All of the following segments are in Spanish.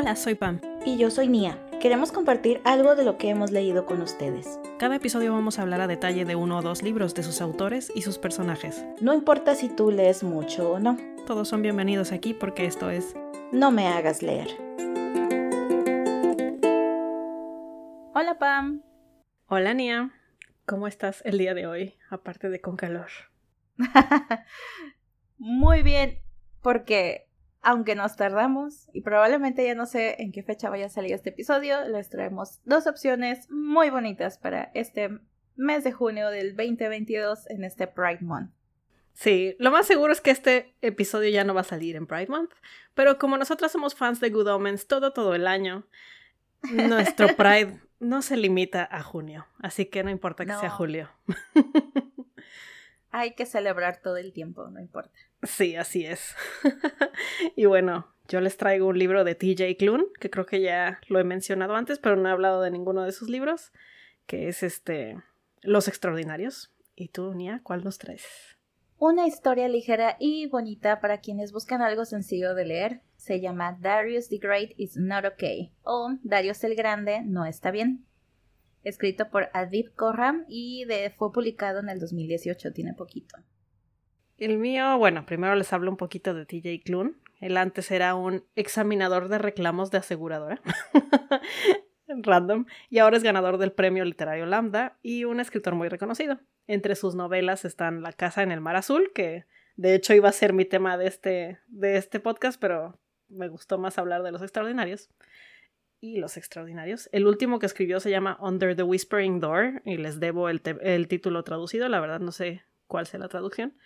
Hola, soy Pam. Y yo soy Nia. Queremos compartir algo de lo que hemos leído con ustedes. Cada episodio vamos a hablar a detalle de uno o dos libros de sus autores y sus personajes. No importa si tú lees mucho o no. Todos son bienvenidos aquí porque esto es... No me hagas leer. Hola Pam. Hola Nia. ¿Cómo estás el día de hoy, aparte de con calor? Muy bien, porque aunque nos tardamos y probablemente ya no sé en qué fecha vaya a salir este episodio, les traemos dos opciones muy bonitas para este mes de junio del 2022 en este Pride Month. Sí, lo más seguro es que este episodio ya no va a salir en Pride Month, pero como nosotras somos fans de Good Omens todo todo el año, nuestro Pride no se limita a junio, así que no importa que sea julio. Hay que celebrar todo el tiempo, no importa. Sí, así es. y bueno, yo les traigo un libro de TJ Klune, que creo que ya lo he mencionado antes, pero no he hablado de ninguno de sus libros, que es este Los Extraordinarios. ¿Y tú, Nia, cuál nos traes? Una historia ligera y bonita para quienes buscan algo sencillo de leer. Se llama Darius the Great is not okay o Darius el Grande no está bien. Escrito por Adib Korram y de, fue publicado en el 2018, tiene poquito. El mío, bueno, primero les hablo un poquito de TJ Klune. Él antes era un examinador de reclamos de aseguradora. Random. Y ahora es ganador del premio literario Lambda y un escritor muy reconocido. Entre sus novelas están La casa en el mar azul, que de hecho iba a ser mi tema de este, de este podcast, pero me gustó más hablar de los extraordinarios. Y los extraordinarios. El último que escribió se llama Under the Whispering Door y les debo el, el título traducido, la verdad no sé cuál sea la traducción.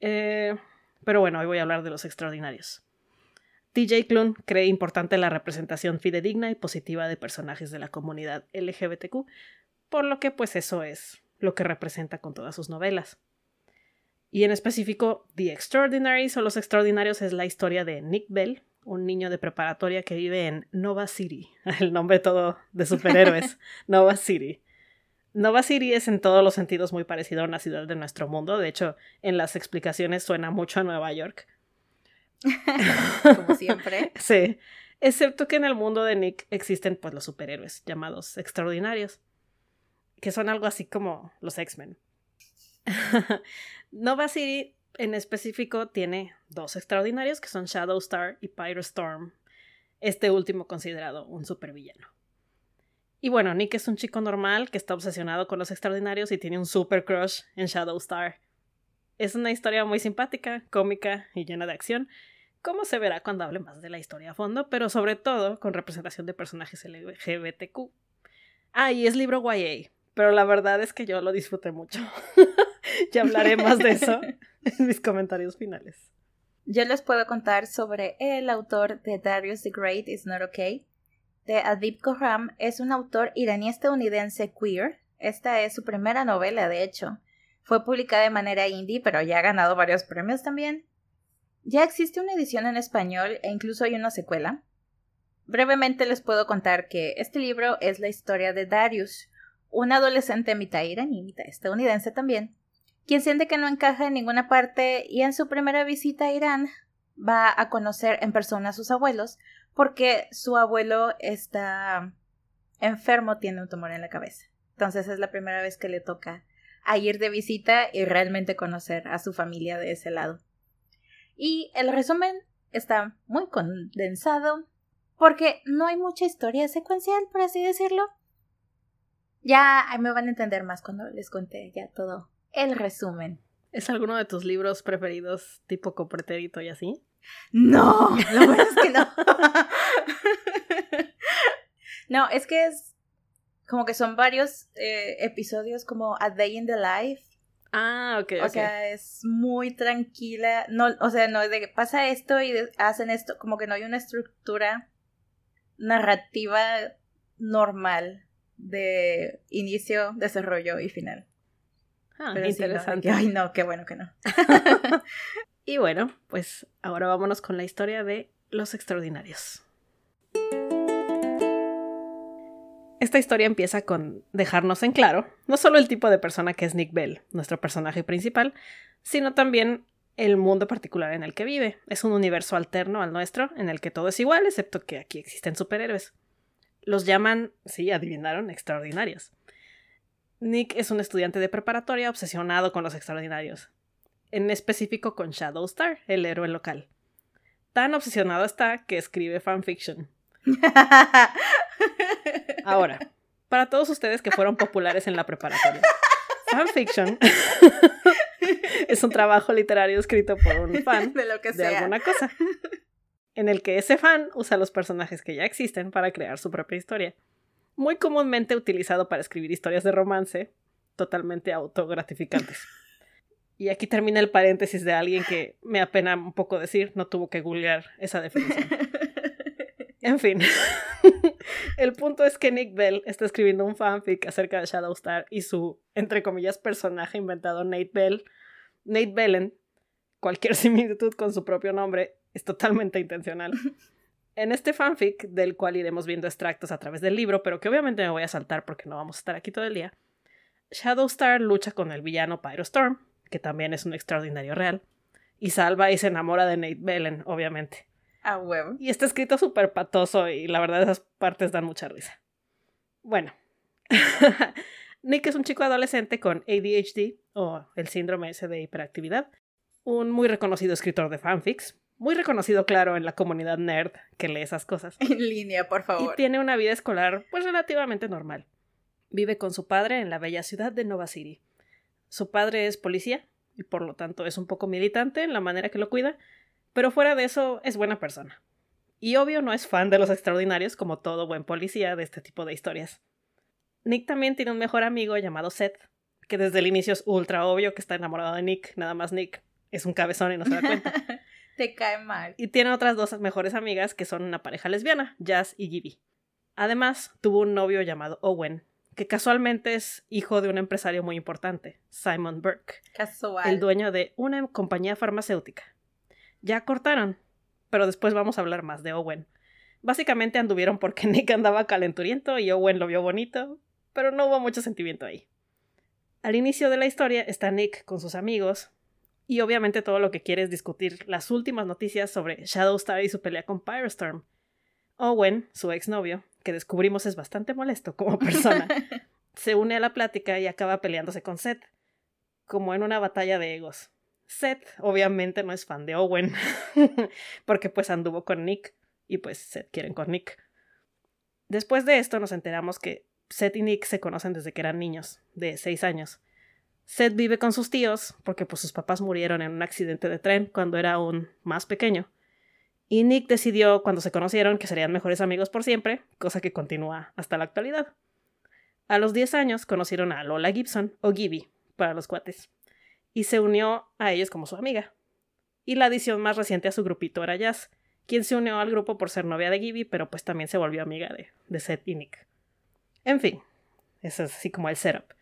Eh, pero bueno, hoy voy a hablar de los extraordinarios. TJ Klune cree importante la representación fidedigna y positiva de personajes de la comunidad LGBTQ, por lo que pues eso es lo que representa con todas sus novelas. Y en específico, The Extraordinaries o Los Extraordinarios es la historia de Nick Bell, un niño de preparatoria que vive en Nova City, el nombre todo de superhéroes, Nova City, Nova City es en todos los sentidos muy parecido a una ciudad de nuestro mundo. De hecho, en las explicaciones suena mucho a Nueva York. Como siempre. sí. Excepto que en el mundo de Nick existen pues los superhéroes llamados extraordinarios. Que son algo así como los X-Men. Nova City en específico tiene dos extraordinarios que son Shadow Star y Pyro Storm. Este último considerado un supervillano. Y bueno, Nick es un chico normal que está obsesionado con los extraordinarios y tiene un super crush en Shadow Star. Es una historia muy simpática, cómica y llena de acción, como se verá cuando hable más de la historia a fondo, pero sobre todo con representación de personajes LGBTQ. Ah, y es libro YA, pero la verdad es que yo lo disfruté mucho. ya hablaré más de eso en mis comentarios finales. Yo les puedo contar sobre el autor de Darius the Great is Not Okay, de Adib Khorram es un autor iraní-estadounidense queer. Esta es su primera novela, de hecho. Fue publicada de manera indie, pero ya ha ganado varios premios también. Ya existe una edición en español e incluso hay una secuela. Brevemente les puedo contar que este libro es la historia de Darius, un adolescente mitad iraní, mitad estadounidense también, quien siente que no encaja en ninguna parte y en su primera visita a Irán va a conocer en persona a sus abuelos, porque su abuelo está enfermo, tiene un tumor en la cabeza. Entonces es la primera vez que le toca a ir de visita y realmente conocer a su familia de ese lado. Y el resumen está muy condensado porque no hay mucha historia secuencial, por así decirlo. Ya me van a entender más cuando les conté ya todo el resumen. ¿Es alguno de tus libros preferidos tipo copreterito y así? No, lo bueno es que no. no, es que es como que son varios eh, episodios como A Day in the Life. Ah, ok. O sea, es muy tranquila. No, o sea, no es de que pasa esto y hacen esto, como que no hay una estructura narrativa normal de inicio, desarrollo y final. Ah, interesante. ay, no, qué bueno que no. Y bueno, pues ahora vámonos con la historia de Los Extraordinarios. Esta historia empieza con dejarnos en claro no solo el tipo de persona que es Nick Bell, nuestro personaje principal, sino también el mundo particular en el que vive. Es un universo alterno al nuestro, en el que todo es igual, excepto que aquí existen superhéroes. Los llaman, sí, adivinaron, extraordinarios. Nick es un estudiante de preparatoria obsesionado con los extraordinarios, en específico con Shadow Star, el héroe local. Tan obsesionado está que escribe fanfiction. Ahora, para todos ustedes que fueron populares en la preparatoria, fanfiction es un trabajo literario escrito por un fan de lo que de alguna cosa, en el que ese fan usa los personajes que ya existen para crear su propia historia. Muy comúnmente utilizado para escribir historias de romance totalmente autogratificantes. Y aquí termina el paréntesis de alguien que me apena un poco decir, no tuvo que googlear esa definición. En fin, el punto es que Nick Bell está escribiendo un fanfic acerca de Shadowstar y su, entre comillas, personaje inventado Nate Bell, Nate Bellen. Cualquier similitud con su propio nombre es totalmente intencional. En este fanfic, del cual iremos viendo extractos a través del libro, pero que obviamente me voy a saltar porque no vamos a estar aquí todo el día, Shadowstar lucha con el villano Pyrostorm, que también es un extraordinario real, y salva y se enamora de Nate Bellen, obviamente. A huevo. Y está escrito súper patoso y la verdad esas partes dan mucha risa. Bueno, Nick es un chico adolescente con ADHD o el síndrome ese de hiperactividad, un muy reconocido escritor de fanfics, muy reconocido claro en la comunidad nerd que lee esas cosas, En línea, por y favor. tiene una vida escolar pues relativamente normal. Vive con su padre en la bella ciudad de Nova City. Su padre es policía y por lo tanto es un poco militante en la manera que lo cuida, pero fuera de eso es buena persona. Y obvio no es fan de los extraordinarios como todo buen policía de este tipo de historias. Nick también tiene un mejor amigo llamado Seth, que desde el inicio es ultra obvio que está enamorado de Nick, nada más Nick es un cabezón y no se da cuenta. Te cae mal. Y tiene otras dos mejores amigas que son una pareja lesbiana, Jazz y Gibby. Además, tuvo un novio llamado Owen, que casualmente es hijo de un empresario muy importante, Simon Burke, Casual. el dueño de una compañía farmacéutica. Ya cortaron, pero después vamos a hablar más de Owen. Básicamente anduvieron porque Nick andaba calenturiento y Owen lo vio bonito, pero no hubo mucho sentimiento ahí. Al inicio de la historia está Nick con sus amigos, y obviamente todo lo que quiere es discutir las últimas noticias sobre Shadowstar y su pelea con Pyrostorm. Owen, su exnovio, que descubrimos es bastante molesto como persona, se une a la plática y acaba peleándose con Seth, como en una batalla de egos. Seth obviamente no es fan de Owen, porque pues anduvo con Nick y pues Seth quieren con Nick. Después de esto nos enteramos que Seth y Nick se conocen desde que eran niños, de 6 años. Seth vive con sus tíos porque pues sus papás murieron en un accidente de tren cuando era aún más pequeño. Y Nick decidió cuando se conocieron que serían mejores amigos por siempre, cosa que continúa hasta la actualidad. A los 10 años conocieron a Lola Gibson, o Gibby, para los cuates, y se unió a ellos como su amiga. Y la adición más reciente a su grupito era Jazz, quien se unió al grupo por ser novia de Gibby, pero pues también se volvió amiga de, de Seth y Nick. En fin, eso es así como el setup.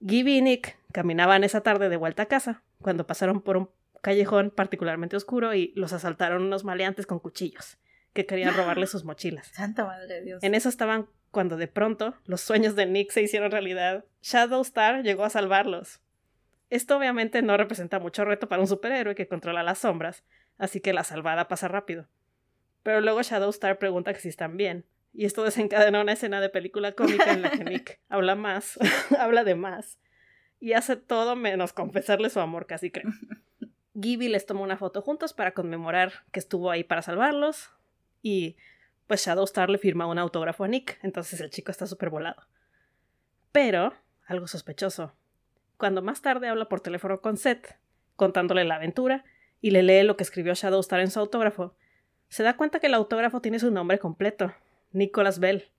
Gibby y Nick caminaban esa tarde de vuelta a casa, cuando pasaron por un callejón particularmente oscuro y los asaltaron unos maleantes con cuchillos, que querían robarle sus mochilas. Santa madre de Dios. En eso estaban cuando de pronto los sueños de Nick se hicieron realidad. Shadowstar llegó a salvarlos. Esto obviamente no representa mucho reto para un superhéroe que controla las sombras, así que la salvada pasa rápido. Pero luego Shadowstar pregunta que si están bien, y esto desencadena una escena de película cómica en la que Nick habla más, habla de más, y hace todo menos confesarle su amor, casi creo. Gibby les toma una foto juntos para conmemorar que estuvo ahí para salvarlos, y pues Shadowstar le firma un autógrafo a Nick, entonces el chico está súper volado. Pero, algo sospechoso, cuando más tarde habla por teléfono con Seth, contándole la aventura, y le lee lo que escribió Shadowstar en su autógrafo, se da cuenta que el autógrafo tiene su nombre completo, Nicholas Bell.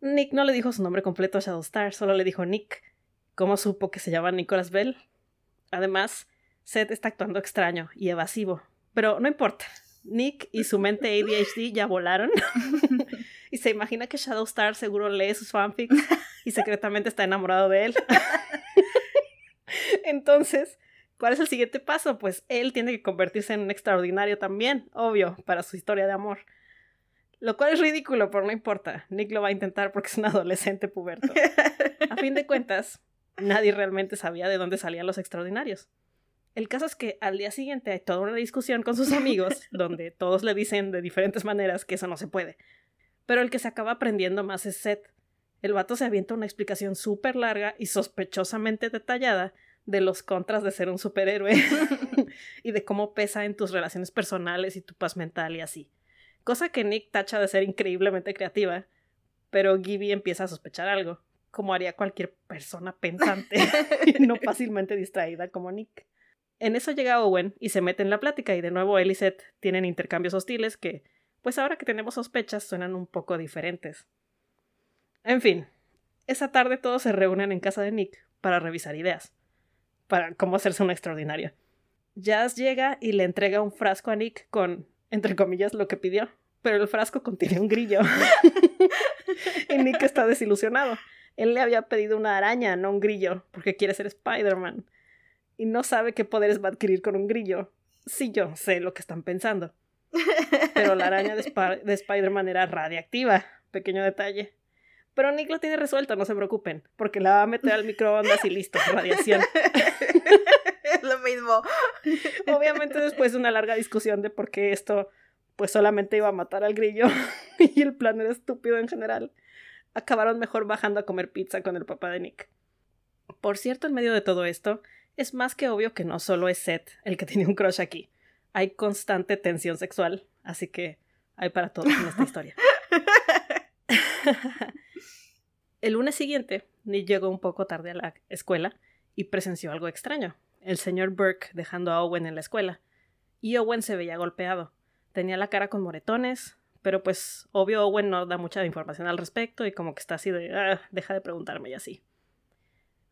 Nick no le dijo su nombre completo a Shadowstar, solo le dijo Nick. ¿Cómo supo que se llama Nicholas Bell? Además, Seth está actuando extraño y evasivo, pero no importa. Nick y su mente ADHD ya volaron y se imagina que Shadowstar seguro lee sus fanfics y secretamente está enamorado de él. Entonces, ¿cuál es el siguiente paso? Pues él tiene que convertirse en un extraordinario también, obvio, para su historia de amor. Lo cual es ridículo, pero no importa. Nick lo va a intentar porque es un adolescente puberto. A fin de cuentas, nadie realmente sabía de dónde salían los extraordinarios. El caso es que al día siguiente hay toda una discusión con sus amigos donde todos le dicen de diferentes maneras que eso no se puede. Pero el que se acaba aprendiendo más es Seth. El vato se avienta una explicación súper larga y sospechosamente detallada de los contras de ser un superhéroe y de cómo pesa en tus relaciones personales y tu paz mental y así. Cosa que Nick tacha de ser increíblemente creativa, pero Gibby empieza a sospechar algo, como haría cualquier persona pensante y no fácilmente distraída como Nick. En eso llega Owen y se mete en la plática y de nuevo él y Seth tienen intercambios hostiles que, pues ahora que tenemos sospechas, suenan un poco diferentes. En fin, esa tarde todos se reúnen en casa de Nick para revisar ideas, para cómo hacerse un extraordinario. Jazz llega y le entrega un frasco a Nick con, entre comillas, lo que pidió, pero el frasco contiene un grillo. y Nick está desilusionado. Él le había pedido una araña, no un grillo, porque quiere ser Spider-Man. Y no sabe qué poderes va a adquirir con un grillo. Sí, yo sé lo que están pensando. Pero la araña de, de Spider-Man era radiactiva. Pequeño detalle. Pero Nick lo tiene resuelto, no se preocupen, porque la va a meter al microondas y listo, radiación. Es lo mismo. Obviamente después de una larga discusión de por qué esto pues solamente iba a matar al grillo y el plan era estúpido en general, acabaron mejor bajando a comer pizza con el papá de Nick. Por cierto, en medio de todo esto, es más que obvio que no solo es Seth el que tiene un crush aquí. Hay constante tensión sexual, así que hay para todos en esta historia. el lunes siguiente, Nick llegó un poco tarde a la escuela y presenció algo extraño. El señor Burke dejando a Owen en la escuela. Y Owen se veía golpeado. Tenía la cara con moretones, pero pues obvio Owen no da mucha información al respecto y como que está así de, ah, deja de preguntarme y así.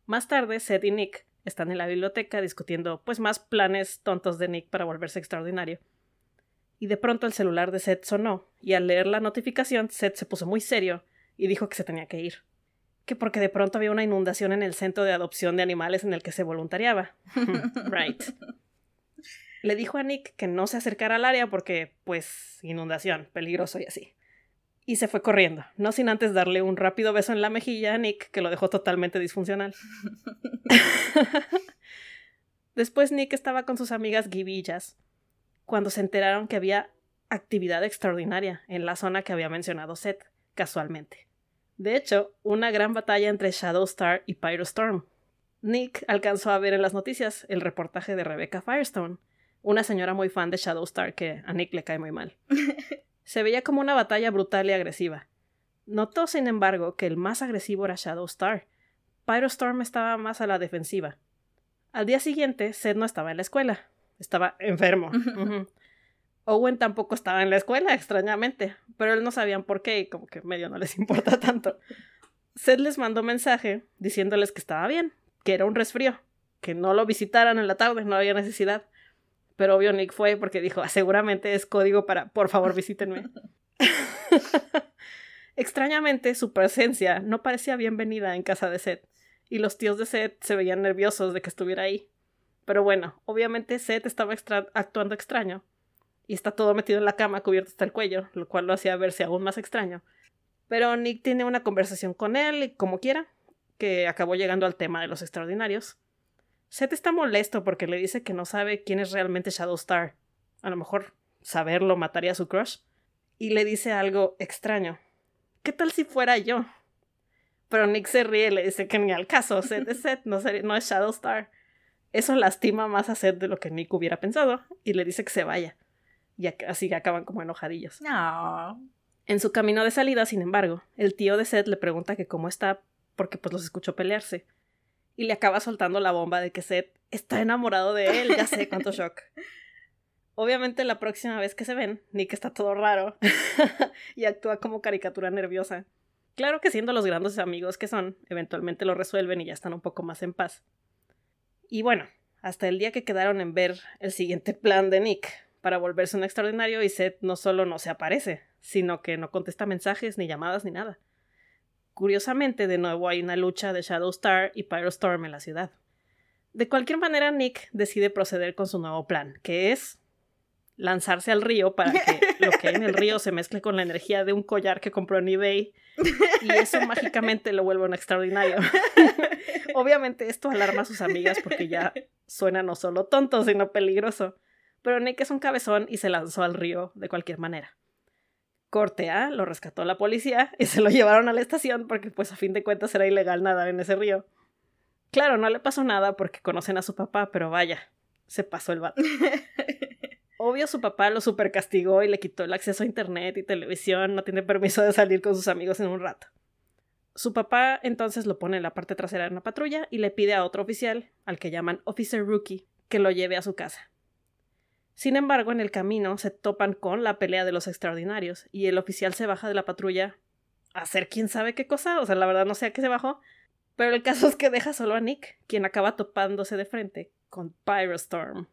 Más tarde, Seth y Nick están en la biblioteca discutiendo pues más planes tontos de Nick para volverse extraordinario. Y de pronto el celular de Seth sonó, y al leer la notificación, Seth se puso muy serio y dijo que se tenía que ir que porque de pronto había una inundación en el centro de adopción de animales en el que se voluntariaba. right. Le dijo a Nick que no se acercara al área porque, pues, inundación, peligroso y así. Y se fue corriendo, no sin antes darle un rápido beso en la mejilla a Nick, que lo dejó totalmente disfuncional. Después Nick estaba con sus amigas Gibillas cuando se enteraron que había actividad extraordinaria en la zona que había mencionado Seth, casualmente. De hecho, una gran batalla entre Shadowstar y Pyrostorm. Nick alcanzó a ver en las noticias el reportaje de Rebecca Firestone, una señora muy fan de Shadowstar que a Nick le cae muy mal. Se veía como una batalla brutal y agresiva. Notó, sin embargo, que el más agresivo era Shadowstar. Pyrostorm estaba más a la defensiva. Al día siguiente, Seth no estaba en la escuela. Estaba enfermo. Owen tampoco estaba en la escuela, extrañamente, pero él no sabían por qué y como que medio no les importa tanto. Seth les mandó mensaje diciéndoles que estaba bien, que era un resfrío, que no lo visitaran en la tarde, no había necesidad. Pero obvio Nick fue porque dijo, ah, seguramente es código para, por favor, visítenme. Extrañamente, su presencia no parecía bienvenida en casa de Seth, y los tíos de Seth se veían nerviosos de que estuviera ahí. Pero bueno, obviamente Seth estaba actuando extraño, y está todo metido en la cama cubierto hasta el cuello, lo cual lo hacía verse aún más extraño. Pero Nick tiene una conversación con él, y como quiera, que acabó llegando al tema de los extraordinarios. Seth está molesto porque le dice que no sabe quién es realmente Shadowstar. A lo mejor saberlo mataría a su crush. Y le dice algo extraño. ¿Qué tal si fuera yo? Pero Nick se ríe y le dice que ni al caso, Seth es Seth, no, no es Shadowstar. Eso lastima más a Seth de lo que Nick hubiera pensado y le dice que se vaya y así acaban como enojadillos. No. En su camino de salida, sin embargo, el tío de Seth le pregunta que cómo está porque pues los escuchó pelearse. Y le acaba soltando la bomba de que Seth está enamorado de él, ya sé cuánto shock. Obviamente la próxima vez que se ven, Nick está todo raro y actúa como caricatura nerviosa. Claro que siendo los grandes amigos que son, eventualmente lo resuelven y ya están un poco más en paz. Y bueno, hasta el día que quedaron en ver el siguiente plan de Nick, para volverse un extraordinario y Seth no solo no se aparece, sino que no contesta mensajes, ni llamadas, ni nada. Curiosamente, de nuevo hay una lucha de Shadowstar y Pyrostorm en la ciudad. De cualquier manera, Nick decide proceder con su nuevo plan, que es lanzarse al río para que lo que hay en el río se mezcle con la energía de un collar que compró en eBay y eso mágicamente lo vuelve un extraordinario. Obviamente esto alarma a sus amigas porque ya suena no solo tonto, sino peligroso. Pero Nick es un cabezón y se lanzó al río de cualquier manera. Corte A, lo rescató la policía y se lo llevaron a la estación porque pues a fin de cuentas era ilegal nadar en ese río. Claro, no le pasó nada porque conocen a su papá, pero vaya, se pasó el vato. Obvio su papá lo super castigó y le quitó el acceso a internet y televisión, no tiene permiso de salir con sus amigos en un rato. Su papá entonces lo pone en la parte trasera de una patrulla y le pide a otro oficial, al que llaman Officer Rookie, que lo lleve a su casa. Sin embargo, en el camino se topan con la pelea de los extraordinarios y el oficial se baja de la patrulla a hacer quién sabe qué cosa, o sea, la verdad no sé a qué se bajó, pero el caso es que deja solo a Nick, quien acaba topándose de frente con Pyrostorm,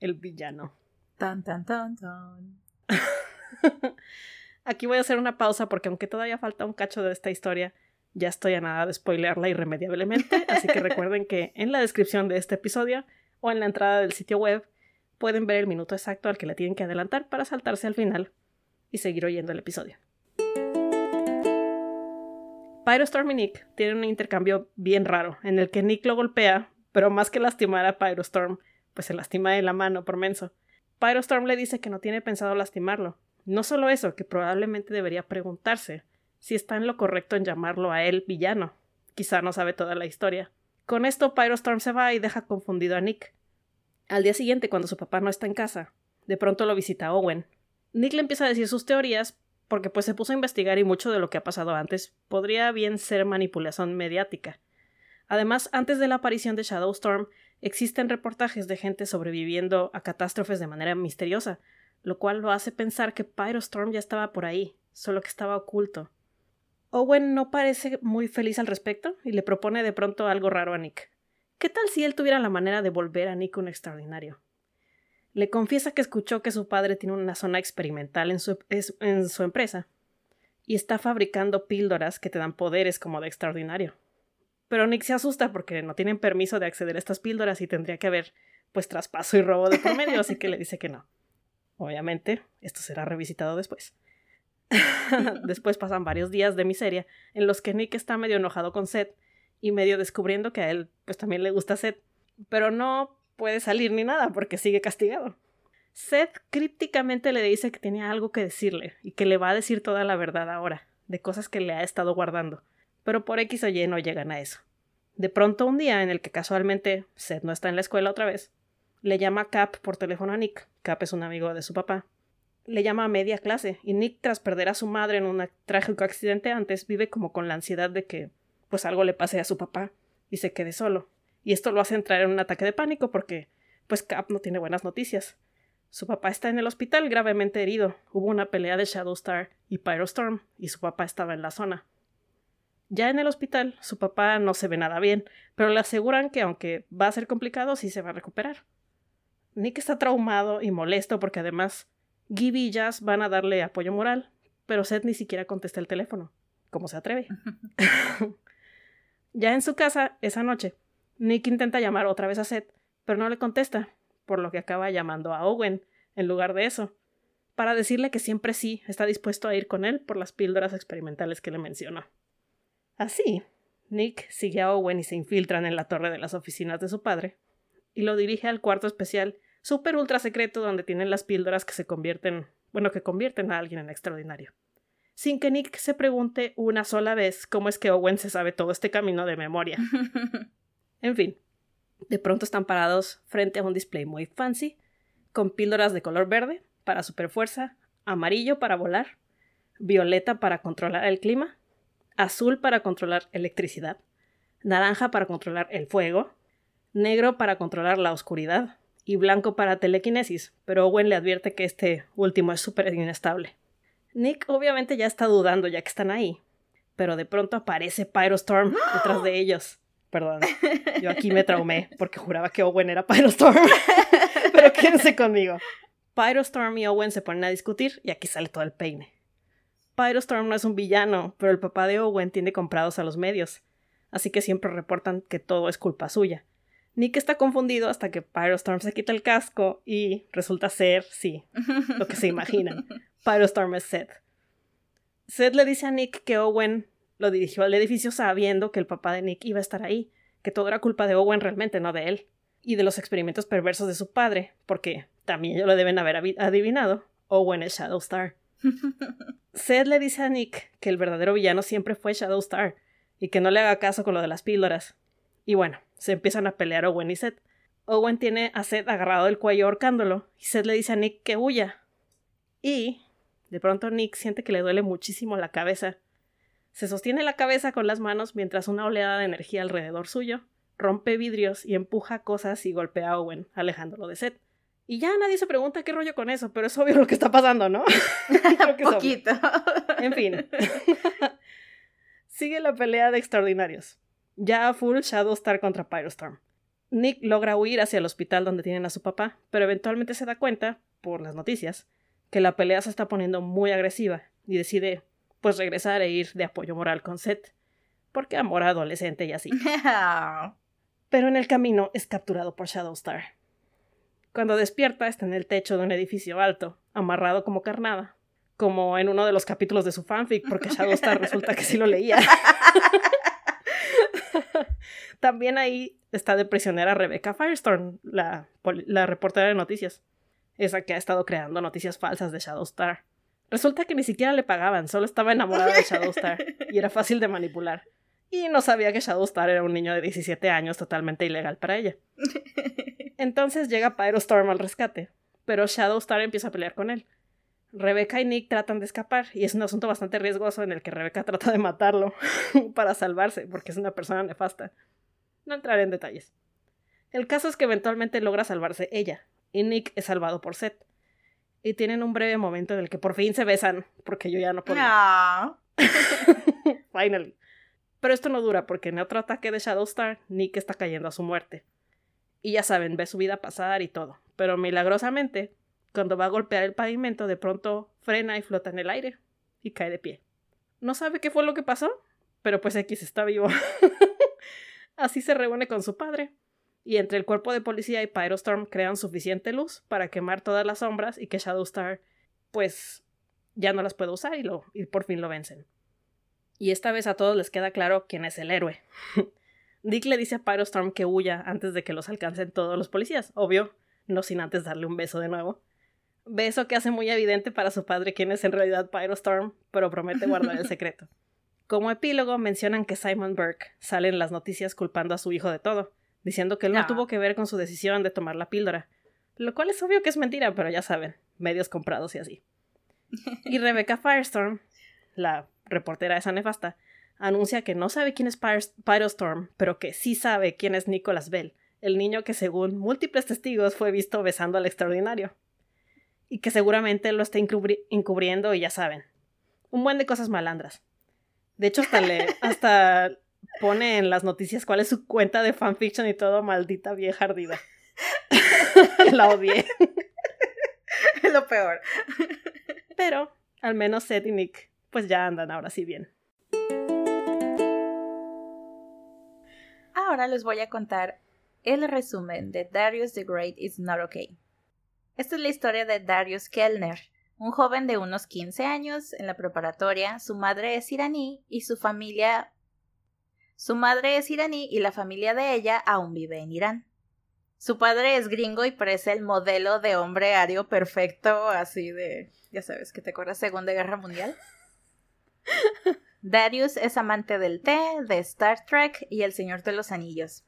el villano. Tan, tan, tan, tan. Aquí voy a hacer una pausa porque aunque todavía falta un cacho de esta historia, ya estoy a nada de spoilearla irremediablemente, así que recuerden que en la descripción de este episodio o en la entrada del sitio web pueden ver el minuto exacto al que le tienen que adelantar para saltarse al final y seguir oyendo el episodio. Pyrostorm y Nick tienen un intercambio bien raro, en el que Nick lo golpea, pero más que lastimar a Pyrostorm, pues se lastima de la mano por menso. Pyrostorm le dice que no tiene pensado lastimarlo. No solo eso, que probablemente debería preguntarse si está en lo correcto en llamarlo a él villano. Quizá no sabe toda la historia. Con esto, Pyrostorm se va y deja confundido a Nick. Al día siguiente, cuando su papá no está en casa, de pronto lo visita Owen. Nick le empieza a decir sus teorías, porque pues se puso a investigar y mucho de lo que ha pasado antes podría bien ser manipulación mediática. Además, antes de la aparición de Shadowstorm, existen reportajes de gente sobreviviendo a catástrofes de manera misteriosa, lo cual lo hace pensar que Pyrostorm ya estaba por ahí, solo que estaba oculto. Owen no parece muy feliz al respecto y le propone de pronto algo raro a Nick. ¿Qué tal si él tuviera la manera de volver a Nick un extraordinario? Le confiesa que escuchó que su padre tiene una zona experimental en su, empresa y está fabricando píldoras que te dan poderes como de extraordinario. Pero Nick se asusta porque no tienen permiso de acceder a estas píldoras y tendría que haber pues traspaso y robo de por medio, así que le dice que no. Obviamente, esto será revisitado después. después pasan varios días de miseria en los que Nick está medio enojado con Seth y medio descubriendo que a él pues también le gusta Seth, pero no puede salir ni nada porque sigue castigado. Seth crípticamente le dice que tiene algo que decirle y que le va a decir toda la verdad ahora, de cosas que le ha estado guardando, pero por X o Y no llegan a eso. De pronto un día en el que casualmente Seth no está en la escuela otra vez, le llama Cap por teléfono a Nick. Cap es un amigo de su papá. Le llama a media clase y Nick, tras perder a su madre en un trágico accidente antes, vive como con la ansiedad de que pues algo le pase a su papá y se quede solo y esto lo hace entrar en un ataque de pánico porque, pues, Cap no tiene buenas noticias. Su papá está en el hospital gravemente herido. Hubo una pelea de Shadowstar y Pyrostorm, y su papá estaba en la zona. Ya en el hospital, su papá no se ve nada bien, pero le aseguran que aunque va a ser complicado, sí se va a recuperar. Nick está traumado y molesto porque además Gibby y Jazz van a darle apoyo moral, pero Seth ni siquiera contesta el teléfono. ¿Cómo se atreve? ya en su casa, esa noche, Nick intenta llamar otra vez a Seth, pero no le contesta, por lo que acaba llamando a Owen, en lugar de eso, para decirle que siempre sí está dispuesto a ir con él por las píldoras experimentales que le mencionó. Así, Nick sigue a Owen y se infiltran en la torre de las oficinas de su padre, y lo dirige al cuarto especial, super ultra secreto donde tienen las píldoras que se convierten, bueno, que convierten a alguien en extraordinario. Sin que Nick se pregunte una sola vez cómo es que Owen se sabe todo este camino de memoria. En fin, de pronto están parados frente a un display muy fancy, con píldoras de color verde para superfuerza, amarillo para volar, violeta para controlar el clima, azul para controlar electricidad, naranja para controlar el fuego, negro para controlar la oscuridad y blanco para telequinesis, pero Owen le advierte que este último es súper inestable. Nick obviamente ya está dudando ya que están ahí, pero de pronto aparece Pyrostorm detrás de ellos. Perdón, yo aquí me traumé porque juraba que Owen era Pyrostorm. Pero quédense conmigo. Pyrostorm y Owen se ponen a discutir y aquí sale todo el peine. Pyrostorm no es un villano, pero el papá de Owen tiene comprados a los medios, así que siempre reportan que todo es culpa suya. Nick está confundido hasta que Pyrostorm se quita el casco y resulta ser, sí, lo que se imaginan. Pyrostorm es Seth. Seth le dice a Nick que Owen lo dirigió al edificio sabiendo que el papá de Nick iba a estar ahí, que todo era culpa de Owen realmente, no de él, y de los experimentos perversos de su padre, porque también ellos lo deben haber adivinado, Owen es Shadowstar. Seth le dice a Nick que el verdadero villano siempre fue Shadowstar y que no le haga caso con lo de las píldoras. Y bueno, se empiezan a pelear Owen y Seth. Owen tiene a Seth agarrado del cuello ahorcándolo y Seth le dice a Nick que huya. Y de pronto Nick siente que le duele muchísimo la cabeza. Se sostiene la cabeza con las manos mientras una oleada de energía alrededor suyo rompe vidrios y empuja cosas y golpea a Owen, alejándolo de Seth. Y ya nadie se pregunta qué rollo con eso, pero es obvio lo que está pasando, ¿no? Un Poquito. En fin. Sigue la pelea de extraordinarios. Ya a full Shadowstar contra Pyrostorm. Nick logra huir hacia el hospital donde tienen a su papá, pero eventualmente se da cuenta, por las noticias, que la pelea se está poniendo muy agresiva y decide, pues, regresar e ir de apoyo moral con Seth, porque amor adolescente y así. pero en el camino es capturado por Shadowstar. Cuando despierta está en el techo de un edificio alto, amarrado como carnada, como en uno de los capítulos de su fanfic, porque Shadowstar resulta que sí lo leía. También ahí está de prisionera Rebecca Firestorm, la, la reportera de noticias, esa que ha estado creando noticias falsas de Shadowstar. Resulta que ni siquiera le pagaban, solo estaba enamorada de Shadowstar y era fácil de manipular y no sabía que Shadowstar era un niño de 17 años totalmente ilegal para ella. Entonces llega Pyrostorm al rescate, pero Shadowstar empieza a pelear con él. Rebecca y Nick tratan de escapar y es un asunto bastante riesgoso en el que Rebecca trata de matarlo para salvarse porque es una persona nefasta. No entraré en detalles. El caso es que eventualmente logra salvarse ella y Nick es salvado por Seth. Y tienen un breve momento en el que por fin se besan porque yo ya no puedo. Finally. Pero esto no dura porque en otro ataque de Shadowstar, Nick está cayendo a su muerte. Y ya saben, ve su vida pasar y todo. Pero milagrosamente, cuando va a golpear el pavimento, de pronto frena y flota en el aire. Y cae de pie. No sabe qué fue lo que pasó, pero pues X está vivo. Así se reúne con su padre. Y entre el cuerpo de policía y Pyrostorm crean suficiente luz para quemar todas las sombras y que Shadowstar, pues, ya no las puede usar y, lo, y por fin lo vencen y esta vez a todos les queda claro quién es el héroe. Dick le dice a Pyrostorm que huya antes de que los alcancen todos los policías, obvio, no sin antes darle un beso de nuevo. Beso que hace muy evidente para su padre quién es en realidad Pyrostorm, pero promete guardar el secreto. Como epílogo mencionan que Simon Burke sale en las noticias culpando a su hijo de todo, diciendo que él no tuvo que ver con su decisión de tomar la píldora, lo cual es obvio que es mentira, pero ya saben, medios comprados y así. Y Rebecca Firestorm, la reportera esa nefasta, anuncia que no sabe quién es Pyrostorm, pero que sí sabe quién es Nicholas Bell, el niño que según múltiples testigos fue visto besando al extraordinario. Y que seguramente lo está encubriendo y ya saben. Un buen de cosas malandras. De hecho, hasta, le, hasta pone en las noticias cuál es su cuenta de fanfiction y todo, maldita vieja ardida. La odié. Es lo peor. Pero, al menos Seth y Nick pues ya andan ahora sí bien. Ahora les voy a contar el resumen de Darius the Great is Not Okay. Esta es la historia de Darius Kellner, un joven de unos 15 años en la preparatoria. Su madre es iraní y su familia. Su madre es iraní y la familia de ella aún vive en Irán. Su padre es gringo y parece el modelo de hombre ario perfecto, así de. Ya sabes, que te acuerdas Segunda Guerra Mundial. Darius es amante del té, de Star Trek y El Señor de los Anillos.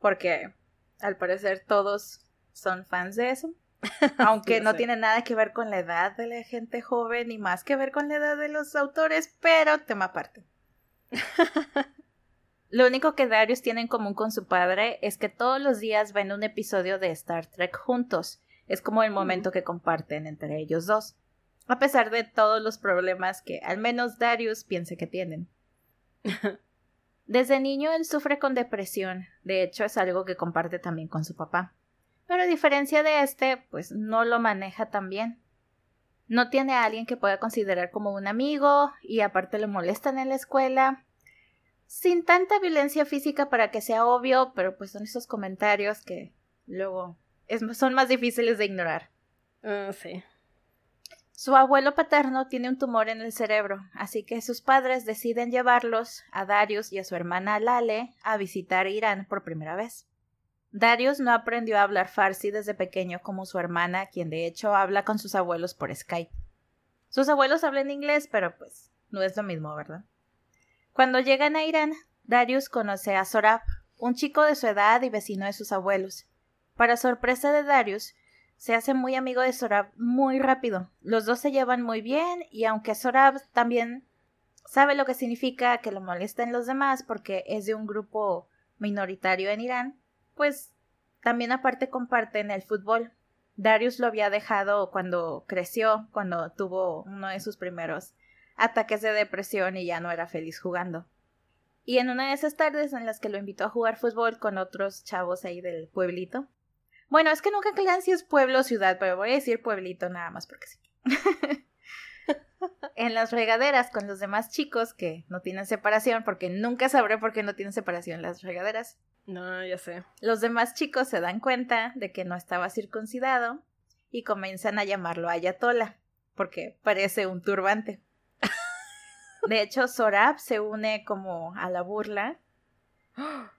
Porque al parecer todos son fans de eso. Aunque no tiene nada que ver con la edad de la gente joven ni más que ver con la edad de los autores, pero tema aparte. Lo único que Darius tiene en común con su padre es que todos los días ven un episodio de Star Trek juntos. Es como el momento que comparten entre ellos dos a pesar de todos los problemas que al menos Darius piensa que tienen. Desde niño él sufre con depresión, de hecho es algo que comparte también con su papá. Pero a diferencia de este, pues no lo maneja tan bien. No tiene a alguien que pueda considerar como un amigo y aparte le molestan en la escuela. Sin tanta violencia física para que sea obvio, pero pues son esos comentarios que luego son más difíciles de ignorar. Ah, sí. Su abuelo paterno tiene un tumor en el cerebro, así que sus padres deciden llevarlos, a Darius y a su hermana Lale, a visitar Irán por primera vez. Darius no aprendió a hablar farsi desde pequeño como su hermana, quien de hecho habla con sus abuelos por Skype. Sus abuelos hablan inglés, pero pues no es lo mismo, ¿verdad? Cuando llegan a Irán, Darius conoce a Sorab, un chico de su edad y vecino de sus abuelos. Para sorpresa de Darius, se hace muy amigo de Sorab muy rápido. Los dos se llevan muy bien y aunque Sorab también sabe lo que significa que lo molesten los demás porque es de un grupo minoritario en Irán, pues también aparte comparten el fútbol. Darius lo había dejado cuando creció, cuando tuvo uno de sus primeros ataques de depresión y ya no era feliz jugando. Y en una de esas tardes en las que lo invitó a jugar fútbol con otros chavos ahí del pueblito. Bueno, es que nunca aclaran si es pueblo o ciudad, pero voy a decir pueblito nada más porque sí. en las regaderas con los demás chicos que no tienen separación, porque nunca sabré por qué no tienen separación las regaderas. No, ya sé. Los demás chicos se dan cuenta de que no estaba circuncidado y comienzan a llamarlo Ayatola, porque parece un turbante. De hecho, Sorab se une como a la burla.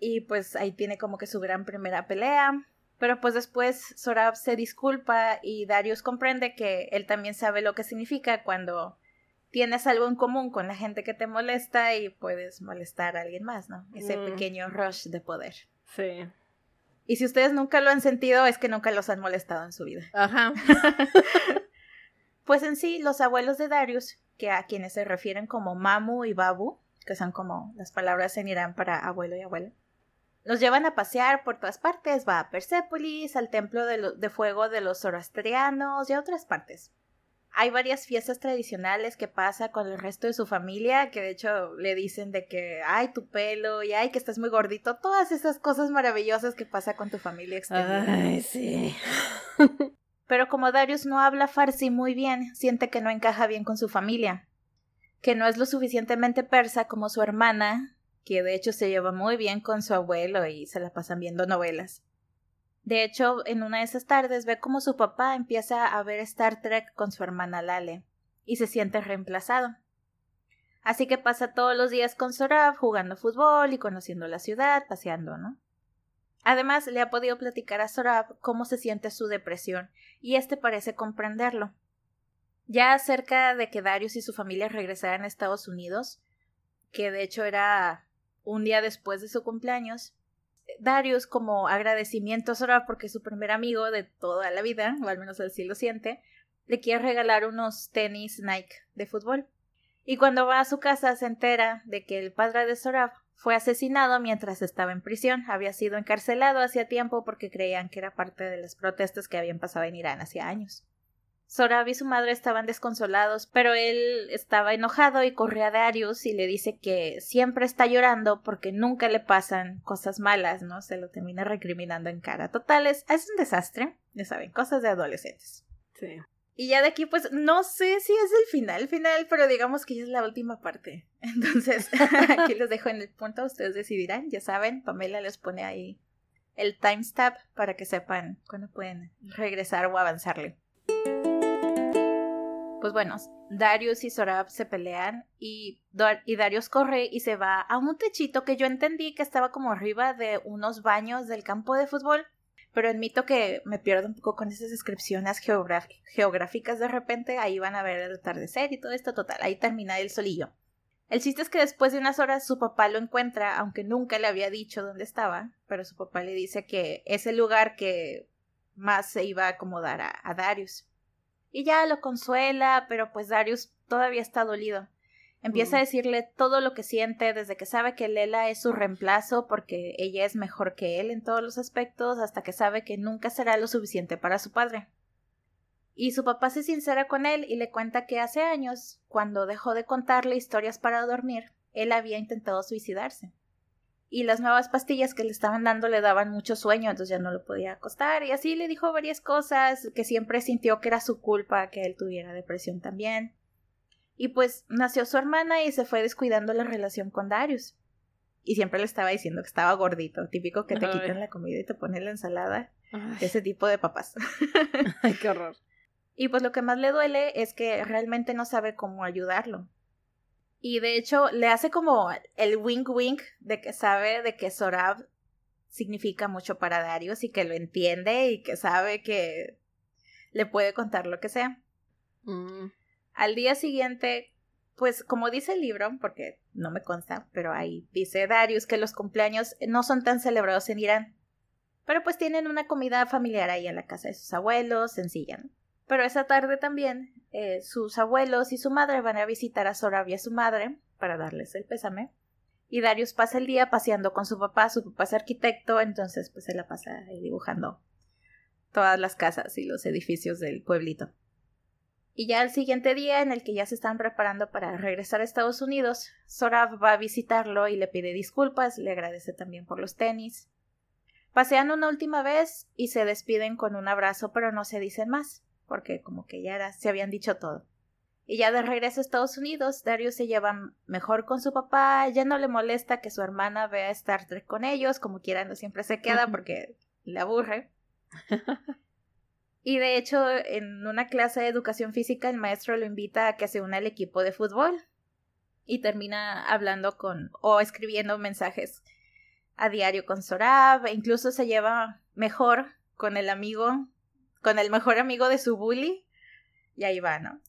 Y pues ahí tiene como que su gran primera pelea. Pero pues después Sorab se disculpa y Darius comprende que él también sabe lo que significa cuando tienes algo en común con la gente que te molesta y puedes molestar a alguien más, ¿no? Ese Mm. pequeño rush de poder. Sí. Y si ustedes nunca lo han sentido, es que nunca los han molestado en su vida. Ajá. Pues en sí, los abuelos de Darius, que a quienes se refieren como Mamu y Babu, que son como las palabras en Irán para abuelo y abuela, los llevan a pasear por todas partes, va a Persépolis, al templo de, fuego de los zoroastrianos y a otras partes. Hay varias fiestas tradicionales que pasa con el resto de su familia, que de hecho le dicen de que, ay, tu pelo, y ay, que estás muy gordito, todas esas cosas maravillosas que pasa con tu familia extendida. Ay, sí. Pero como Darius no habla farsi muy bien, siente que no encaja bien con su familia, que no es lo suficientemente persa como su hermana, que de hecho se lleva muy bien con su abuelo y se la pasan viendo novelas. De hecho, en una de esas tardes ve como su papá empieza a ver Star Trek con su hermana Lale y se siente reemplazado. Así que pasa todos los días con Sorab jugando fútbol y conociendo la ciudad, paseando, ¿no? Además, le ha podido platicar a Sorab cómo se siente su depresión y este parece comprenderlo. Ya cerca de que Darius y su familia regresaran a Estados Unidos, que de hecho era un día después de su cumpleaños, Darius, como agradecimiento a Sorab porque es su primer amigo de toda la vida, o al menos él sí lo siente, le quiere regalar unos tenis Nike de fútbol. Y cuando va a su casa se entera de que el padre de Sorab fue asesinado mientras estaba en prisión. Había sido encarcelado hacía tiempo porque creían que era parte de las protestas que habían pasado en Irán hacía años. Sorab y su madre estaban desconsolados, pero él estaba enojado y corre a Darius y le dice que siempre está llorando porque nunca le pasan cosas malas, ¿no? Se lo termina recriminando en cara. Total, es, es un desastre, ya saben, cosas de adolescentes. Sí. Y ya de aquí, pues, no sé si es el final, final, pero digamos que ya es la última parte. Entonces, aquí les dejo en el punto, ustedes decidirán, ya saben, Pamela les pone ahí el timestamp para que sepan cuándo pueden regresar o avanzarle. Pues bueno, Darius y Sorab se pelean y, Dar- y Darius corre y se va a un techito que yo entendí que estaba como arriba de unos baños del campo de fútbol, pero admito que me pierdo un poco con esas descripciones geográficas de repente, ahí van a ver el atardecer y todo esto, total, ahí termina el solillo. El chiste es que después de unas horas su papá lo encuentra, aunque nunca le había dicho dónde estaba, pero su papá le dice que es el lugar que más se iba a acomodar a, a Darius. Y ya lo consuela, pero pues Darius todavía está dolido. Empieza Mm. a decirle todo lo que siente desde que sabe que Lela es su reemplazo porque ella es mejor que él en todos los aspectos hasta que sabe que nunca será lo suficiente para su padre. Y su papá se sincera con él y le cuenta que hace años, cuando dejó de contarle historias para dormir, él había intentado suicidarse. Y las nuevas pastillas que le estaban dando le daban mucho sueño, entonces ya no lo podía acostar. Y así le dijo varias cosas, que siempre sintió que era su culpa que él tuviera depresión también. Y pues nació su hermana y se fue descuidando la relación con Darius. Y siempre le estaba diciendo que estaba gordito, típico que te Ay. quitan la comida y te ponen la ensalada. Ay, Ese tipo de papás. ay, qué horror. Y pues lo que más le duele es que realmente no sabe cómo ayudarlo. Y de hecho le hace como el wink wink de que sabe de que Sorab significa mucho para Darius y que lo entiende y que sabe que le puede contar lo que sea. Mm. Al día siguiente, pues como dice el libro, porque no me consta, pero ahí dice Darius que los cumpleaños no son tan celebrados en Irán. Pero pues tienen una comida familiar ahí en la casa de sus abuelos, sencilla. ¿no? Pero esa tarde también eh, sus abuelos y su madre van a visitar a Sorab y a su madre para darles el pésame. Y Darius pasa el día paseando con su papá, su papá es arquitecto, entonces pues se la pasa ahí dibujando todas las casas y los edificios del pueblito. Y ya el siguiente día, en el que ya se están preparando para regresar a Estados Unidos, Sorab va a visitarlo y le pide disculpas, le agradece también por los tenis. Pasean una última vez y se despiden con un abrazo, pero no se dicen más porque como que ya era, se habían dicho todo. Y ya de regreso a Estados Unidos, Darius se lleva mejor con su papá, ya no le molesta que su hermana vea Star Trek con ellos, como quiera no siempre se queda porque le aburre. y de hecho, en una clase de educación física, el maestro lo invita a que se una al equipo de fútbol. Y termina hablando con, o escribiendo mensajes a diario con Sorab, e incluso se lleva mejor con el amigo con el mejor amigo de su bully. Y ahí va, ¿no?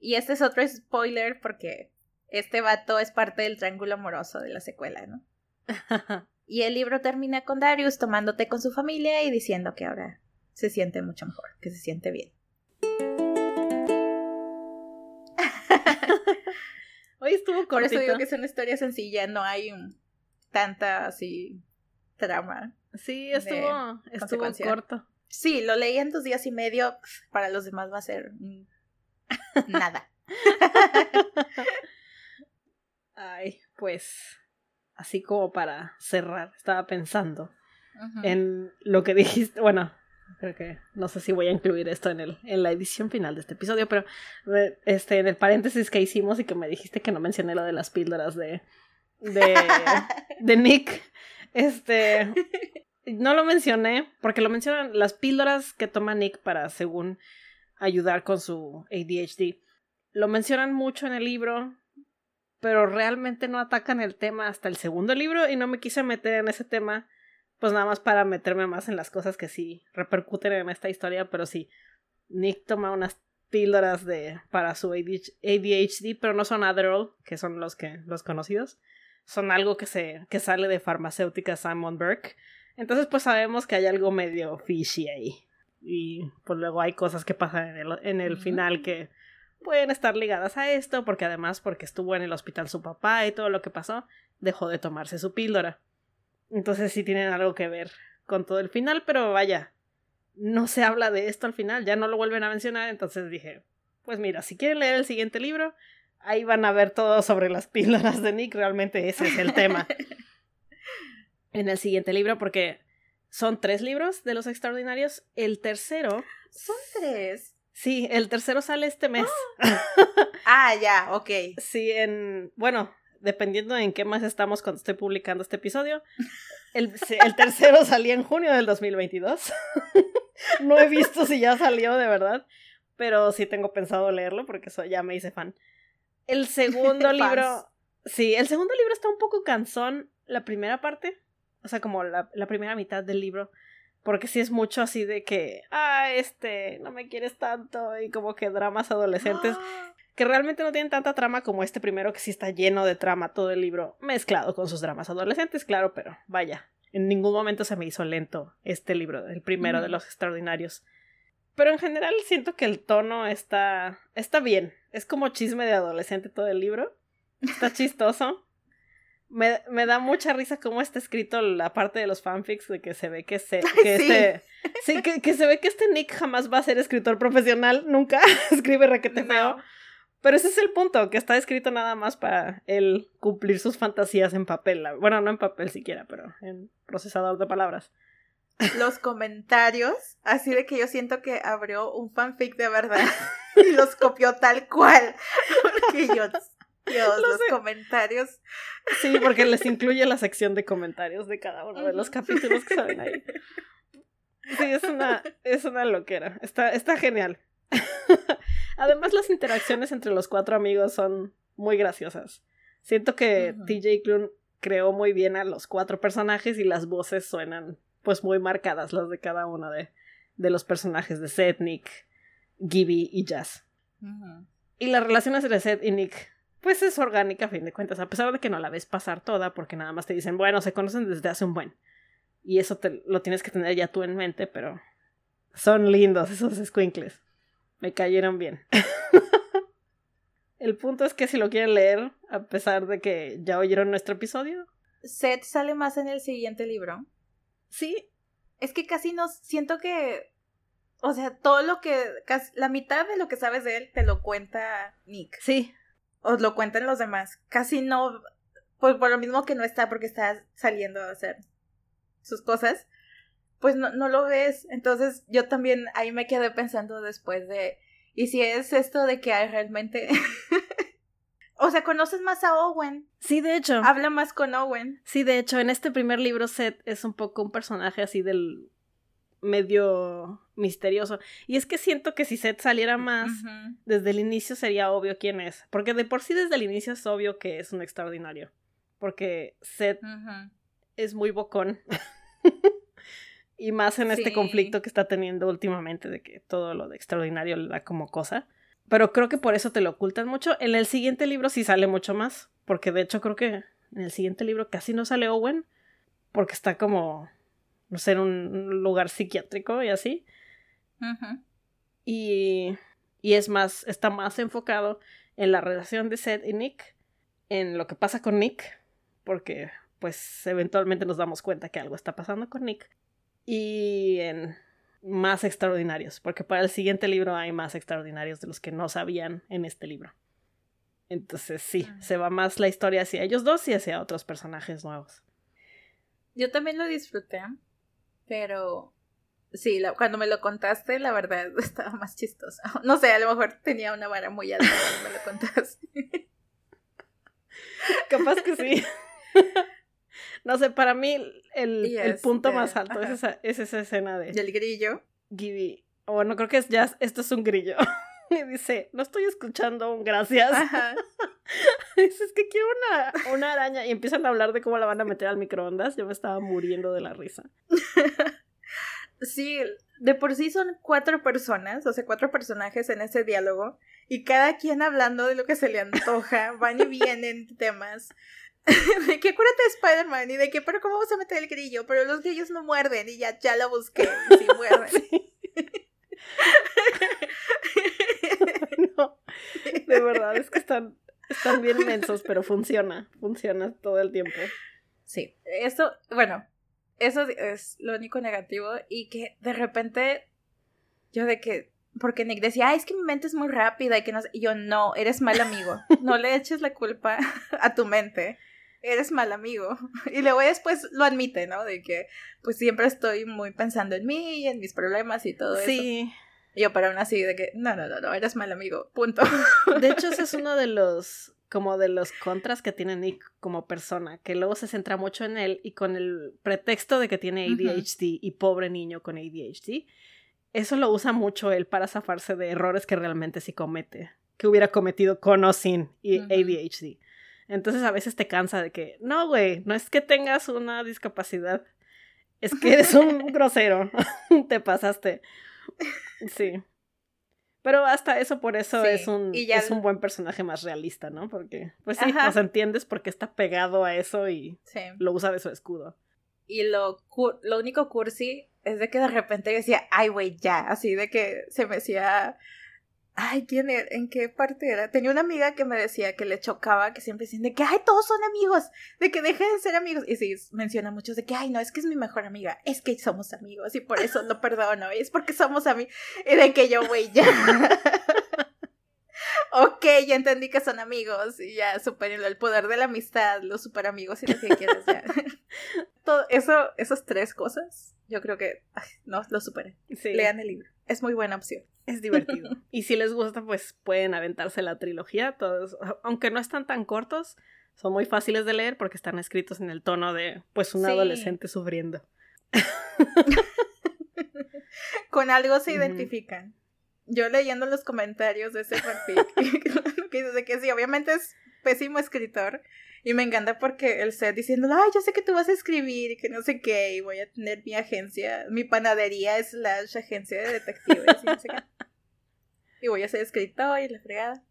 Y este es otro spoiler porque este vato es parte del triángulo amoroso de la secuela, ¿no? y el libro termina con Darius tomándote con su familia y diciendo que ahora se siente mucho mejor, que se siente bien. Hoy estuvo cortito. Por eso digo que es una historia sencilla, no hay tanta así trama. Sí, estuvo, estuvo corto. Sí, lo leí en dos días y medio. Para los demás va a ser nada. Ay, pues así como para cerrar, estaba pensando en lo que dijiste. Bueno, creo que no sé si voy a incluir esto en el en la edición final de este episodio, pero eh, este en el paréntesis que hicimos y que me dijiste que no mencioné lo de las píldoras de de, de Nick. Este no lo mencioné porque lo mencionan las píldoras que toma Nick para, según, ayudar con su ADHD. Lo mencionan mucho en el libro, pero realmente no atacan el tema hasta el segundo libro y no me quise meter en ese tema, pues nada más para meterme más en las cosas que sí repercuten en esta historia, pero sí, Nick toma unas píldoras de para su ADHD, pero no son Adderall, que son los que los conocidos, son algo que se que sale de farmacéutica Simon Burke entonces, pues sabemos que hay algo medio fishy ahí. Y pues luego hay cosas que pasan en el, en el final que pueden estar ligadas a esto, porque además, porque estuvo en el hospital su papá y todo lo que pasó, dejó de tomarse su píldora. Entonces sí tienen algo que ver con todo el final, pero vaya, no se habla de esto al final, ya no lo vuelven a mencionar, entonces dije, pues mira, si quieren leer el siguiente libro, ahí van a ver todo sobre las píldoras de Nick, realmente ese es el tema. en el siguiente libro porque son tres libros de los extraordinarios. El tercero. Son tres. Sí, el tercero sale este mes. ah, ya, ok. Sí, en. Bueno, dependiendo en qué mes estamos cuando esté publicando este episodio. El, el tercero salía en junio del 2022. no he visto si ya salió de verdad, pero sí tengo pensado leerlo porque ya me hice fan. El segundo libro. Sí, el segundo libro está un poco cansón. La primera parte o sea, como la, la primera mitad del libro. Porque sí es mucho así de que, ah, este, no me quieres tanto. Y como que dramas adolescentes. Que realmente no tienen tanta trama como este primero, que sí está lleno de trama todo el libro, mezclado con sus dramas adolescentes, claro, pero vaya, en ningún momento se me hizo lento este libro, el primero de los extraordinarios. Pero en general siento que el tono está. está bien. Es como chisme de adolescente todo el libro. Está chistoso. Me, me, da mucha risa cómo está escrito la parte de los fanfics de que se ve que se que este sí que, que, se ve que este Nick jamás va a ser escritor profesional, nunca escribe requete feo. Pero ese es el punto, que está escrito nada más para él cumplir sus fantasías en papel. Bueno, no en papel siquiera, pero en procesador de palabras. Los comentarios, así de que yo siento que abrió un fanfic de verdad y los copió tal cual. Porque yo Dios, los comentarios. Sí, porque les incluye la sección de comentarios de cada uno de los capítulos que salen ahí. Sí, es una, es una loquera. Está, está genial. Además, las interacciones entre los cuatro amigos son muy graciosas. Siento que TJ Klune creó muy bien a los cuatro personajes y las voces suenan pues muy marcadas las de cada uno de, de los personajes de Seth, Nick, Gibby y Jazz. Y las relaciones entre Seth y Nick pues es orgánica a fin de cuentas, a pesar de que no la ves pasar toda porque nada más te dicen, bueno, se conocen desde hace un buen. Y eso te, lo tienes que tener ya tú en mente, pero son lindos esos squinkles. Me cayeron bien. El punto es que si lo quieren leer, a pesar de que ya oyeron nuestro episodio. Seth sale más en el siguiente libro. Sí. Es que casi no siento que. O sea, todo lo que. Casi, la mitad de lo que sabes de él te lo cuenta Nick. Sí. O lo cuentan los demás. Casi no. Pues por lo mismo que no está porque está saliendo a hacer sus cosas. Pues no, no lo ves. Entonces yo también ahí me quedé pensando después de y si es esto de que hay realmente... o sea, conoces más a Owen. Sí, de hecho. Habla más con Owen. Sí, de hecho, en este primer libro Seth es un poco un personaje así del medio misterioso. Y es que siento que si Seth saliera más, desde el inicio sería obvio quién es. Porque de por sí desde el inicio es obvio que es un extraordinario. Porque Seth es muy bocón. Y más en este conflicto que está teniendo últimamente de que todo lo de extraordinario le da como cosa. Pero creo que por eso te lo ocultan mucho. En el siguiente libro sí sale mucho más. Porque de hecho creo que en el siguiente libro casi no sale Owen. Porque está como, no sé, en un lugar psiquiátrico y así. y, y es más, está más enfocado en la relación de Seth y Nick. En lo que pasa con Nick. Porque pues eventualmente nos damos cuenta que algo está pasando con Nick y en más extraordinarios, porque para el siguiente libro hay más extraordinarios de los que no sabían en este libro. Entonces sí, ah. se va más la historia hacia ellos dos y hacia otros personajes nuevos. Yo también lo disfruté, pero sí, cuando me lo contaste, la verdad estaba más chistoso. No sé, a lo mejor tenía una vara muy alta cuando me lo contaste. Capaz que sí. No sé, para mí el, el punto más este, alto es esa, es esa escena de... ¿Y el grillo? Gibby. Bueno, creo que es ya, esto es un grillo. y dice, no estoy escuchando un gracias. Ajá. es que quiero una, una araña. Y empiezan a hablar de cómo la van a meter al microondas. Yo me estaba muriendo de la risa. sí, de por sí son cuatro personas, o sea, cuatro personajes en ese diálogo. Y cada quien hablando de lo que se le antoja. Van y vienen temas. de que acuérdate de Spider-Man y de que, pero ¿cómo vamos a meter el grillo? Pero los grillos no muerden y ya, ya lo busqué. Sí muerden. no, de verdad, es que están, están bien inmensos, pero funciona, funciona todo el tiempo. Sí, eso, bueno, eso es lo único negativo y que de repente yo de que porque Nick decía, es que mi mente es muy rápida y que no y yo no, eres mal amigo, no le eches la culpa a tu mente eres mal amigo. Y luego después lo admite, ¿no? De que pues siempre estoy muy pensando en mí y en mis problemas y todo eso. Sí. Yo para aún así de que, no, no, no, no, eres mal amigo, punto. De hecho, ese es uno de los, como de los contras que tiene Nick como persona, que luego se centra mucho en él y con el pretexto de que tiene ADHD y pobre niño con ADHD, eso lo usa mucho él para zafarse de errores que realmente sí comete, que hubiera cometido con o sin ADHD. Entonces a veces te cansa de que, no, güey, no es que tengas una discapacidad, es que eres un grosero, te pasaste. Sí. Pero hasta eso, por eso es, un, es un buen personaje más realista, ¿no? Porque, pues sí, nos entiendes porque está pegado a eso y lo usa de su escudo. Y lo, lo único cursi es de que de repente yo decía, ay, güey, ya, así de que se me decía Ay, ¿quién era? ¿En qué parte era? Tenía una amiga que me decía que le chocaba, que siempre decían de que, ay, todos son amigos, de que dejen de ser amigos. Y sí, menciona muchos de que, ay, no, es que es mi mejor amiga, es que somos amigos y por eso lo perdono, y es porque somos amigos. Y de que yo, güey, ya. ok, ya entendí que son amigos y ya supérenlo, el poder de la amistad, los super amigos y lo que quieras ya. Todo eso, esas tres cosas, yo creo que, no, lo superen. Lean el libro, es muy buena opción. Es divertido. y si les gusta, pues pueden aventarse la trilogía. Todos, aunque no están tan cortos, son muy fáciles de leer porque están escritos en el tono de, pues, un adolescente sufriendo. Con algo se identifican. yo leyendo los comentarios de ese fanfic, que dice que sí, obviamente es pésimo escritor. Y me encanta porque el set diciendo, ay, yo sé que tú vas a escribir y que no sé qué, y voy a tener mi agencia, mi panadería es la agencia de detectives y no sé qué. Y voy a ser escritor y la fregada.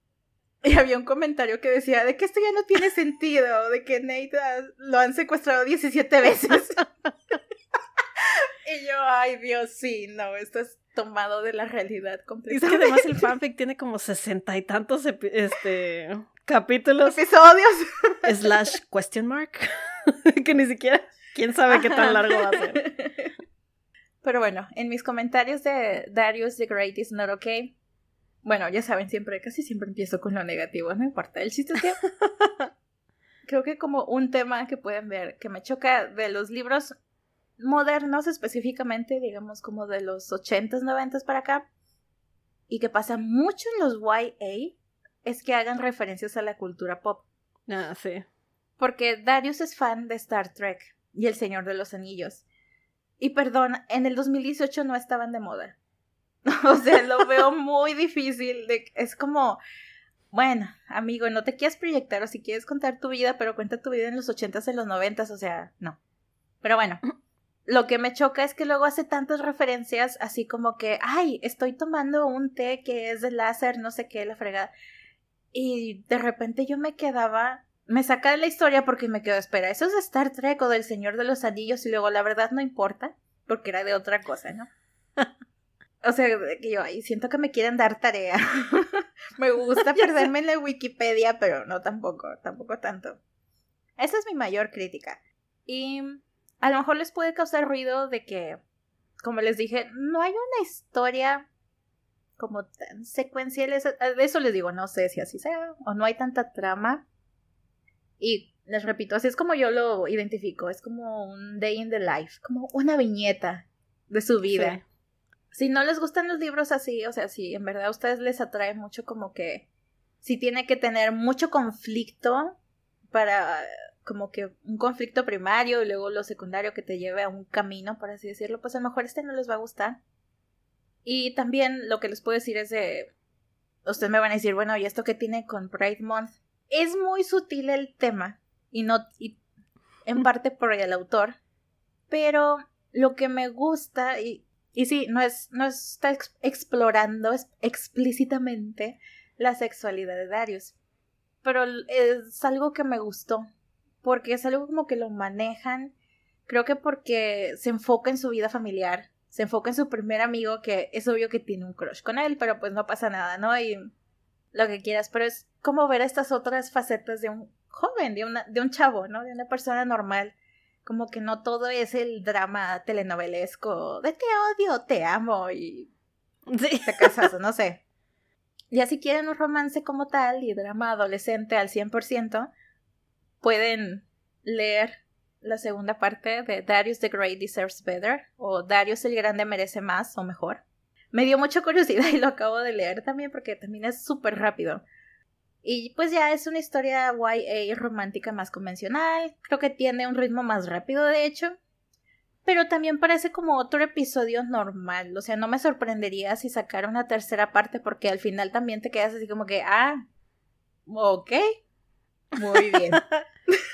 Y había un comentario que decía de que esto ya no tiene sentido, de que Nate lo han secuestrado 17 veces. y yo, ay Dios, sí, no, esto es tomado de la realidad completamente. Y es que además el fanfic tiene como sesenta y tantos este, capítulos. Episodios. Slash question mark. que ni siquiera, quién sabe qué tan largo va a ser. Pero bueno, en mis comentarios de Darius the Great is not okay. Bueno, ya saben, siempre, casi siempre empiezo con lo negativo, no importa. El chiste es que creo que como un tema que pueden ver que me choca de los libros modernos específicamente, digamos como de los 80s, 90s para acá, y que pasa mucho en los YA, es que hagan referencias a la cultura pop. Ah, sí. Porque Darius es fan de Star Trek y El Señor de los Anillos. Y perdón, en el 2018 no estaban de moda. o sea, lo veo muy difícil. De, es como, bueno, amigo, no te quieres proyectar o si quieres contar tu vida, pero cuenta tu vida en los 80s, en los 90s, o sea, no. Pero bueno, lo que me choca es que luego hace tantas referencias así como que, ay, estoy tomando un té que es de láser, no sé qué, la fregada. Y de repente yo me quedaba, me saca de la historia porque me quedo, espera, eso es Star Trek o del Señor de los Anillos y luego la verdad no importa porque era de otra cosa, ¿no? o sea, que yo ahí siento que me quieren dar tarea. me gusta perderme en la Wikipedia, pero no tampoco, tampoco tanto. Esa es mi mayor crítica. Y a lo mejor les puede causar ruido de que, como les dije, no hay una historia como tan secuencial. De eso les digo, no sé si así sea, o no hay tanta trama. Y les repito, así es como yo lo identifico, es como un day in the life, como una viñeta de su vida. Si no les gustan los libros así, o sea, si en verdad a ustedes les atrae mucho como que si tiene que tener mucho conflicto para como que un conflicto primario y luego lo secundario que te lleve a un camino, por así decirlo, pues a lo mejor este no les va a gustar. Y también lo que les puedo decir es de... Ustedes me van a decir, bueno, ¿y esto qué tiene con Pride Month? Es muy sutil el tema y no... Y en parte por el autor, pero lo que me gusta y, y sí, no es no está explorando explícitamente la sexualidad de Darius, pero es algo que me gustó porque es algo como que lo manejan, creo que porque se enfoca en su vida familiar, se enfoca en su primer amigo, que es obvio que tiene un crush con él, pero pues no pasa nada, ¿no? Y lo que quieras, pero es como ver estas otras facetas de un joven, de, una, de un chavo, ¿no? De una persona normal. Como que no todo es el drama telenovelesco de te odio, te amo y sí. te casas, no sé. Ya si quieren un romance como tal y drama adolescente al 100%, pueden leer la segunda parte de Darius the Great Deserves Better o Darius el Grande merece más o mejor. Me dio mucha curiosidad y lo acabo de leer también porque también es súper rápido. Y pues ya es una historia YA romántica más convencional, creo que tiene un ritmo más rápido de hecho, pero también parece como otro episodio normal, o sea, no me sorprendería si sacara una tercera parte porque al final también te quedas así como que, ah, ok, muy bien.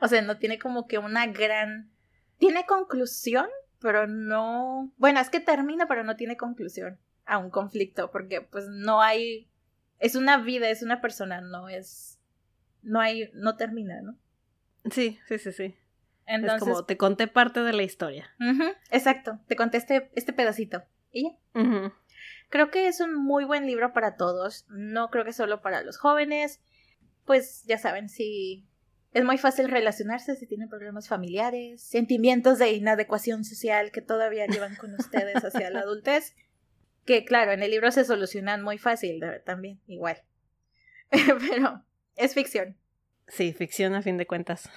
o sea, no tiene como que una gran... Tiene conclusión, pero no... Bueno, es que termina, pero no tiene conclusión a un conflicto, porque pues no hay... Es una vida, es una persona, no es... No hay... No termina, ¿no? Sí, sí, sí, sí. Entonces, es como te conté parte de la historia. exacto, te conté este, este pedacito. Y ya. Creo que es un muy buen libro para todos. No creo que solo para los jóvenes pues ya saben, si es muy fácil relacionarse si tienen problemas familiares, sentimientos de inadecuación social que todavía llevan con ustedes hacia la adultez, que claro, en el libro se solucionan muy fácil también, igual. Pero es ficción. Sí, ficción a fin de cuentas.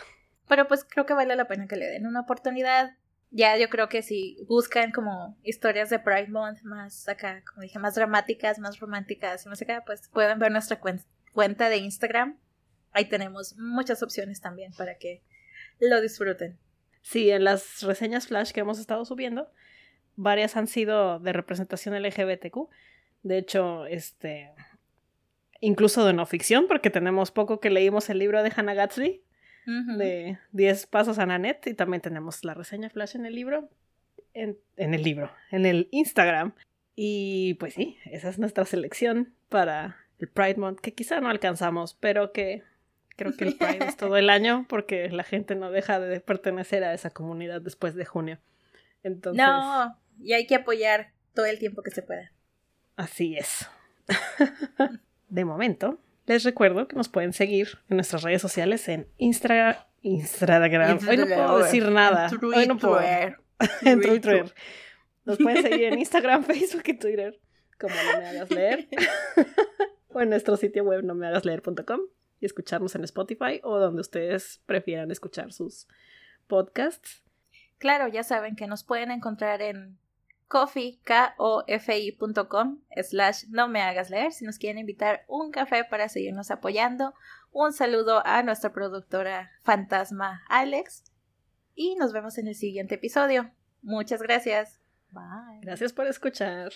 Pero pues creo que vale la pena que le den una oportunidad. Ya yo creo que si buscan como historias de Pride Month más acá, como dije, más dramáticas, más románticas y más acá, pues pueden ver nuestra cuenta de Instagram ahí tenemos muchas opciones también para que lo disfruten. Sí, en las reseñas flash que hemos estado subiendo, varias han sido de representación LGBTQ, De hecho, este. Incluso de no ficción, porque tenemos poco que leímos el libro de Hannah Gatsby, de 10 pasos a Nanette, y también tenemos la reseña flash en el libro. En, en el libro, en el Instagram. Y pues sí, esa es nuestra selección para el Pride Month, que quizá no alcanzamos, pero que creo que el Pride es todo el año porque la gente no deja de pertenecer a esa comunidad después de junio. Entonces, no, y hay que apoyar todo el tiempo que se pueda. Así es. de momento, les recuerdo que nos pueden seguir en nuestras redes sociales en Instagram. Instagram. Hoy no puedo decir nada. Hoy no puedo. en Twitter. Nos pueden seguir en Instagram, Facebook y Twitter como no me hagas leer. o en nuestro sitio web no me hagas leer.com y escucharnos en Spotify o donde ustedes prefieran escuchar sus podcasts. Claro, ya saben que nos pueden encontrar en coffee, slash no me hagas leer si nos quieren invitar un café para seguirnos apoyando. Un saludo a nuestra productora fantasma Alex y nos vemos en el siguiente episodio. Muchas gracias. Bye. Gracias por escuchar.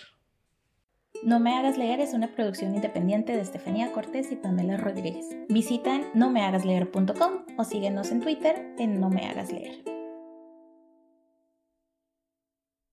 No me hagas leer es una producción independiente de Estefanía Cortés y Pamela Rodríguez. Visita nomehagasleer.com o síguenos en Twitter en No me hagas leer.